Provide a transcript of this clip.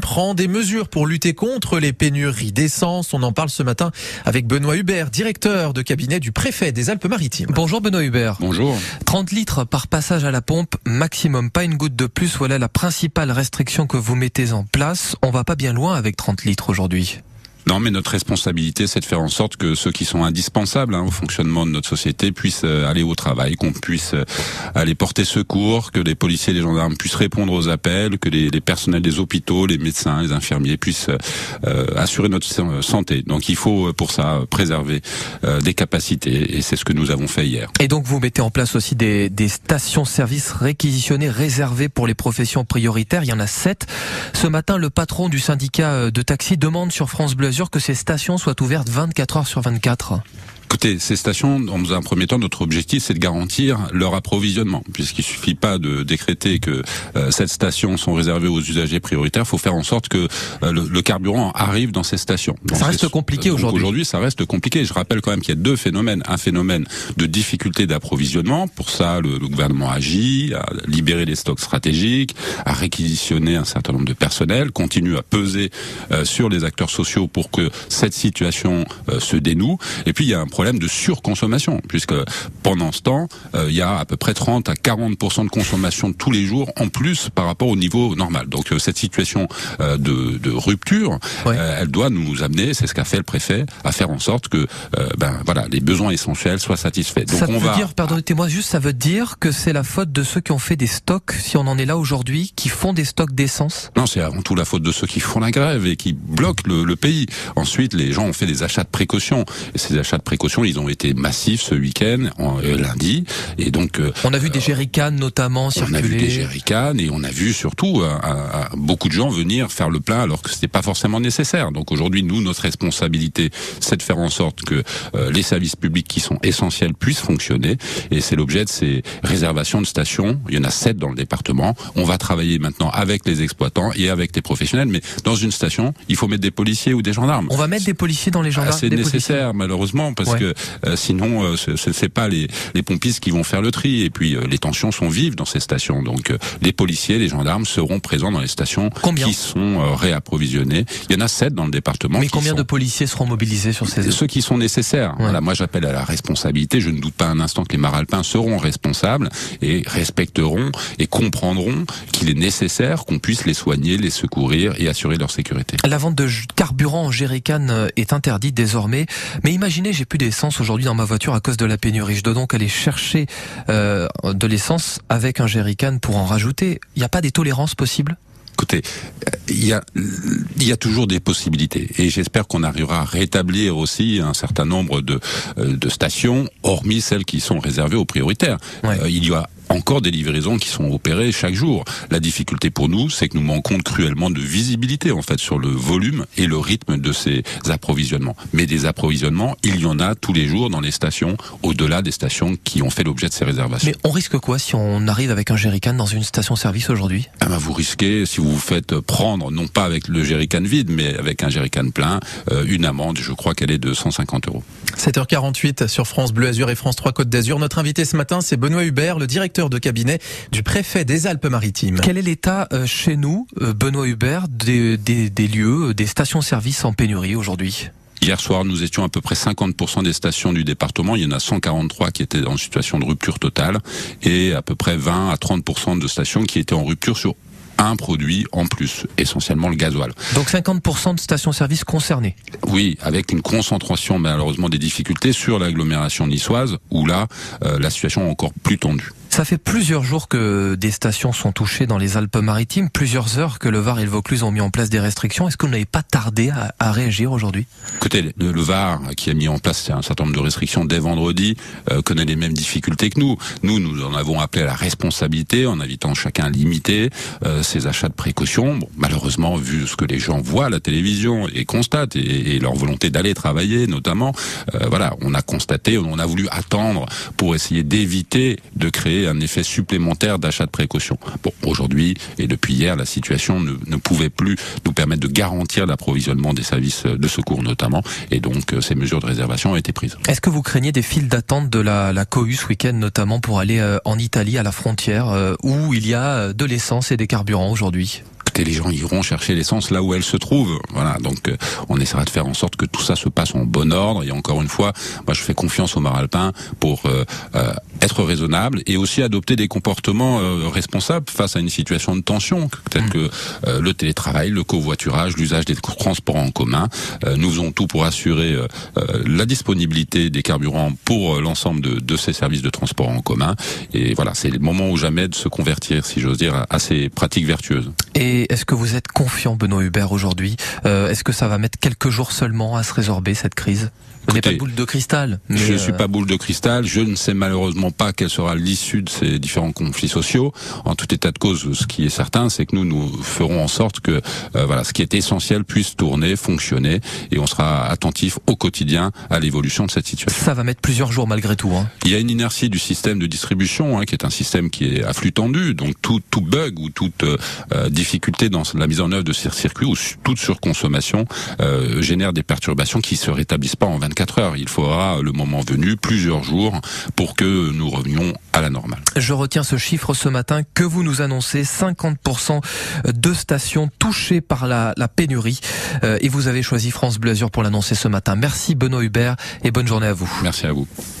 Prend des mesures pour lutter contre les pénuries d'essence. On en parle ce matin avec Benoît Hubert, directeur de cabinet du préfet des Alpes-Maritimes. Bonjour Benoît Hubert. Bonjour. 30 litres par passage à la pompe, maximum, pas une goutte de plus. Voilà la principale restriction que vous mettez en place. On va pas bien loin avec 30 litres aujourd'hui. Non, mais notre responsabilité, c'est de faire en sorte que ceux qui sont indispensables hein, au fonctionnement de notre société puissent euh, aller au travail, qu'on puisse euh, aller porter secours, que les policiers les gendarmes puissent répondre aux appels, que les, les personnels des hôpitaux, les médecins, les infirmiers puissent euh, assurer notre santé. Donc il faut pour ça préserver des capacités et c'est ce que nous avons fait hier. Et donc vous mettez en place aussi des, des stations-service réquisitionnées réservées pour les professions prioritaires. Il y en a sept. Ce matin, le patron du syndicat de taxi demande sur France Bleu que ces stations soient ouvertes 24 heures sur 24 Écoutez, ces stations, dans un premier temps, notre objectif, c'est de garantir leur approvisionnement, puisqu'il suffit pas de décréter que euh, cette station sont réservées aux usagers prioritaires. Il faut faire en sorte que euh, le, carburant arrive dans ces stations. ça reste compliqué aujourd'hui. Aujourd'hui, ça reste compliqué. Je rappelle quand même qu'il y a deux phénomènes. Un phénomène de difficulté d'approvisionnement. Pour ça, le, le, gouvernement agit, a libéré les stocks stratégiques, a réquisitionné un certain nombre de personnels, continue à peser euh, sur les acteurs sociaux pour que cette situation se dénoue. Et puis, il y a un problème de surconsommation, puisque pendant ce temps, euh, il y a à peu près 30 à 40% de consommation tous les jours en plus par rapport au niveau normal. Donc euh, cette situation euh, de, de, rupture, elle doit nous amener, c'est ce qu'a fait le préfet, à faire en sorte que ben voilà les besoins essentiels soient satisfaits. Donc ça on veut va... dire, pardonnez-moi juste, ça veut dire que c'est la faute de ceux qui ont fait des stocks, si on en est là aujourd'hui, qui font des stocks d'essence? Non, c'est avant tout la faute de ceux qui font la grève et qui bloquent le, le pays. Ensuite, les gens ont fait des achats de précaution. Et ces achats de précaution ils ont été massifs ce week-end, euh, lundi, et donc euh, on a vu des jerrycans notamment circuler. On a vu des jerrycans et on a vu surtout euh, beaucoup de gens venir faire le plein alors que c'était pas forcément nécessaire. Donc aujourd'hui, nous, notre responsabilité, c'est de faire en sorte que les services publics qui sont essentiels puissent fonctionner, et c'est l'objet de ces réservations de stations. Il y en a sept dans le département. On va travailler maintenant avec les exploitants et avec les professionnels, mais dans une station, il faut mettre des policiers ou des gendarmes. On va mettre des policiers dans les gendarmes. Ah, c'est nécessaire, malheureusement, parce que euh, sinon euh, ce c'est pas les, les pompistes qui vont faire le tri. Et puis euh, les tensions sont vives dans ces stations. Donc les policiers, les gendarmes seront présents dans les stations combien qui sont réapprovisionnées. Il y en a sept dans le département. Mais combien de policiers seront mobilisés sur ces Ceux qui sont nécessaires. Voilà, moi j'appelle à la responsabilité. Je ne doute pas un instant que les maralpins seront responsables et respecteront et comprendront qu'il est nécessaire qu'on puisse les soigner, les secourir et assurer leur sécurité. La vente de carburant en jerrycan est interdite désormais. Mais imaginez, j'ai plus des essence aujourd'hui dans ma voiture à cause de la pénurie. Je dois donc aller chercher euh, de l'essence avec un jerrycan pour en rajouter. Il n'y a pas des tolérances possibles? Écoutez, il y a, il y a toujours des possibilités et j'espère qu'on arrivera à rétablir aussi un certain nombre de, euh, de stations, hormis celles qui sont réservées aux prioritaires. Euh, il y a encore des livraisons qui sont opérées chaque jour. La difficulté pour nous, c'est que nous manquons cruellement de visibilité en fait sur le volume et le rythme de ces approvisionnements. Mais des approvisionnements, il y en a tous les jours dans les stations, au-delà des stations qui ont fait l'objet de ces réservations. Mais on risque quoi si on arrive avec un jerrycan dans une station-service aujourd'hui? Ah ben Vous risquez, si vous vous faites prendre, non pas avec le jerrycan vide, mais avec un jerrycan plein, euh, une amende, je crois qu'elle est de 150 euros. 7h48 sur France Bleu Azur et France 3 Côte d'Azur. Notre invité ce matin, c'est Benoît Hubert, le directeur de cabinet du préfet des Alpes-Maritimes. Quel est l'état euh, chez nous, euh, Benoît Hubert, des, des lieux, euh, des stations-service en pénurie aujourd'hui? Hier soir, nous étions à peu près 50% des stations du département. Il y en a 143 qui étaient en situation de rupture totale et à peu près 20 à 30% de stations qui étaient en rupture sur un produit en plus, essentiellement le gasoil. Donc 50% de stations-service concernées Oui, avec une concentration malheureusement des difficultés sur l'agglomération niçoise, où là, la situation est encore plus tendue. Ça fait plusieurs jours que des stations sont touchées dans les Alpes-Maritimes, plusieurs heures que le Var et le Vaucluse ont mis en place des restrictions. Est-ce qu'on n'avait pas tardé à, réagir aujourd'hui? Écoutez, le, Var, qui a mis en place un certain nombre de restrictions dès vendredi, euh, connaît les mêmes difficultés que nous. Nous, nous en avons appelé à la responsabilité en invitant chacun à limiter euh, ses achats de précaution. Bon, malheureusement, vu ce que les gens voient à la télévision et constatent, et, leur volonté d'aller travailler notamment, euh, voilà, on a constaté, on a voulu attendre pour essayer d'éviter de créer un effet supplémentaire d'achat de précaution. Bon, aujourd'hui et depuis hier, la situation ne, pouvait plus nous permettre de garantir l'approvisionnement des services de secours notamment, et donc euh, ces mesures de réservation ont été prises. Est-ce que vous craignez des files d'attente de la, la ce week-end notamment pour aller euh, en Italie à la frontière euh, où il y a de l'essence et des carburants aujourd'hui? Écoutez, les gens iront chercher l'essence là où elle se trouve. Voilà, donc euh, on essaiera de faire en sorte que tout ça se passe en bon ordre. Et encore une fois, moi je fais confiance aux Maralpins pour euh, euh, être raisonnable et aussi adopter des comportements responsables face à une situation de tension, telle mmh. que le télétravail, le covoiturage, l'usage des transports en commun. nous faisons tout pour assurer la disponibilité des carburants pour l'ensemble de, de, ces services de transport en commun. Et voilà, c'est le moment ou jamais de se convertir, si j'ose dire, à ces pratiques vertueuses. Et est-ce que vous êtes confiant, Benoît Hubert, aujourd'hui euh, Est-ce que ça va mettre quelques jours seulement à se résorber cette crise? Vous n'êtes pas boule de cristal. Mais je ne suis euh, pas boule de cristal. Je ne sais malheureusement pas quelle sera l'issue de ces différents conflits sociaux. En tout état de cause, ce qui est certain, c'est que nous nous ferons en sorte que euh, voilà, ce qui est essentiel puisse tourner, fonctionner, et on sera attentif au quotidien à l'évolution de cette situation. Ça va mettre plusieurs jours malgré tout. Hein. Il y a une inertie du système de distribution, hein, qui est un système qui est à flux tendu. Donc tout, tout bug ou toute difficulté dans la mise en œuvre de ces circuits ou toute surconsommation euh, génère des perturbations qui se rétablissent pas en 24 heures. Il faudra, le moment venu, plusieurs jours pour que nous revenions à la normale. Je retiens ce chiffre ce matin que vous nous annoncez 50% de stations touchées par la, la pénurie euh, et vous avez choisi France Bleu Azur pour l'annoncer ce matin. Merci Benoît Hubert et bonne journée à vous. Merci à vous.